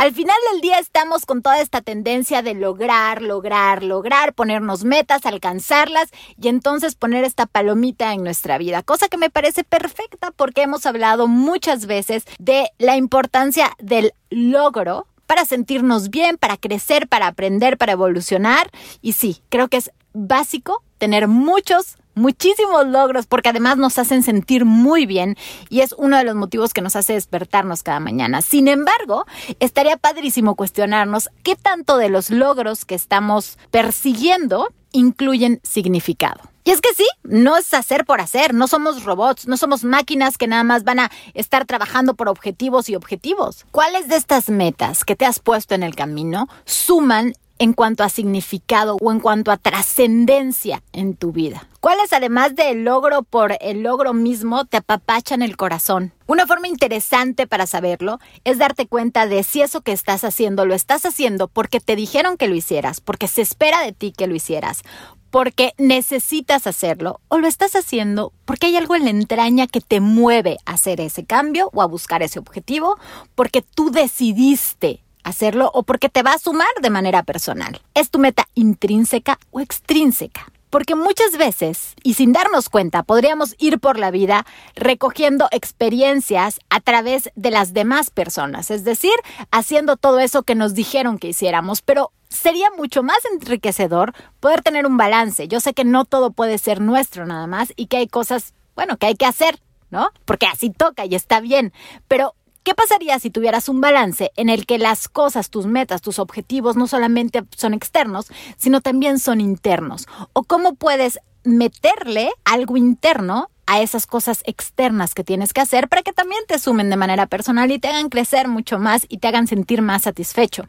Al final del día estamos con toda esta tendencia de lograr, lograr, lograr, ponernos metas, alcanzarlas y entonces poner esta palomita en nuestra vida, cosa que me parece perfecta porque hemos hablado muchas veces de la importancia del logro para sentirnos bien, para crecer, para aprender, para evolucionar. Y sí, creo que es básico tener muchos muchísimos logros porque además nos hacen sentir muy bien y es uno de los motivos que nos hace despertarnos cada mañana. Sin embargo, estaría padrísimo cuestionarnos qué tanto de los logros que estamos persiguiendo incluyen significado. Y es que sí, no es hacer por hacer, no somos robots, no somos máquinas que nada más van a estar trabajando por objetivos y objetivos. ¿Cuáles de estas metas que te has puesto en el camino suman en cuanto a significado o en cuanto a trascendencia en tu vida? ¿Cuáles además del logro por el logro mismo te apapachan el corazón? Una forma interesante para saberlo es darte cuenta de si eso que estás haciendo lo estás haciendo porque te dijeron que lo hicieras, porque se espera de ti que lo hicieras, porque necesitas hacerlo o lo estás haciendo porque hay algo en la entraña que te mueve a hacer ese cambio o a buscar ese objetivo, porque tú decidiste hacerlo o porque te va a sumar de manera personal. ¿Es tu meta intrínseca o extrínseca? Porque muchas veces, y sin darnos cuenta, podríamos ir por la vida recogiendo experiencias a través de las demás personas, es decir, haciendo todo eso que nos dijeron que hiciéramos, pero sería mucho más enriquecedor poder tener un balance. Yo sé que no todo puede ser nuestro nada más y que hay cosas, bueno, que hay que hacer, ¿no? Porque así toca y está bien, pero ¿Qué pasaría si tuvieras un balance en el que las cosas, tus metas, tus objetivos no solamente son externos, sino también son internos? ¿O cómo puedes meterle algo interno a esas cosas externas que tienes que hacer para que también te sumen de manera personal y te hagan crecer mucho más y te hagan sentir más satisfecho?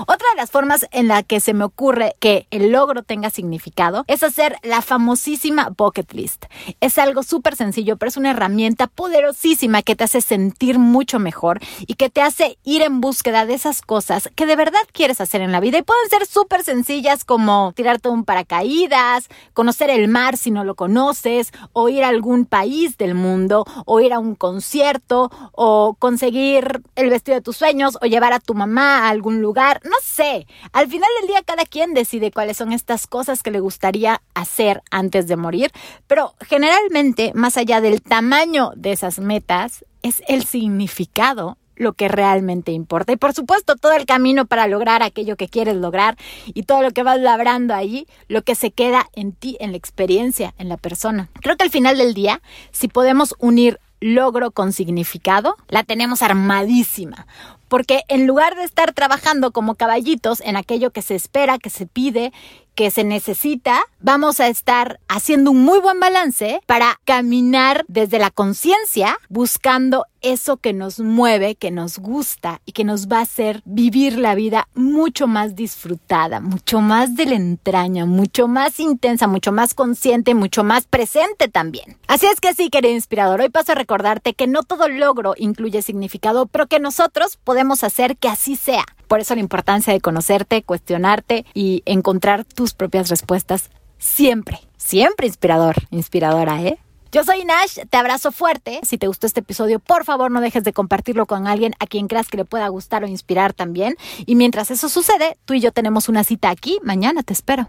Otra de las formas en la que se me ocurre que el logro tenga significado es hacer la famosísima bucket list. Es algo súper sencillo, pero es una herramienta poderosísima que te hace sentir mucho mejor y que te hace ir en búsqueda de esas cosas que de verdad quieres hacer en la vida. Y pueden ser súper sencillas como tirarte un paracaídas, conocer el mar si no lo conoces, o ir a algún país del mundo, o ir a un concierto, o conseguir el vestido de tus sueños, o llevar a tu mamá a algún lugar no sé. Al final del día cada quien decide cuáles son estas cosas que le gustaría hacer antes de morir, pero generalmente, más allá del tamaño de esas metas, es el significado lo que realmente importa. Y por supuesto, todo el camino para lograr aquello que quieres lograr y todo lo que vas labrando allí, lo que se queda en ti, en la experiencia, en la persona. Creo que al final del día, si podemos unir logro con significado, la tenemos armadísima. Porque en lugar de estar trabajando como caballitos en aquello que se espera, que se pide, que se necesita, vamos a estar haciendo un muy buen balance para caminar desde la conciencia buscando eso que nos mueve, que nos gusta y que nos va a hacer vivir la vida mucho más disfrutada, mucho más de la entraña, mucho más intensa, mucho más consciente, mucho más presente también. Así es que sí, querido inspirador, hoy paso a recordarte que no todo logro incluye significado, pero que nosotros podemos hacer que así sea. Por eso la importancia de conocerte, cuestionarte y encontrar tus propias respuestas siempre. Siempre inspirador, inspiradora, ¿eh? Yo soy Nash, te abrazo fuerte. Si te gustó este episodio, por favor no dejes de compartirlo con alguien a quien creas que le pueda gustar o inspirar también. Y mientras eso sucede, tú y yo tenemos una cita aquí. Mañana te espero.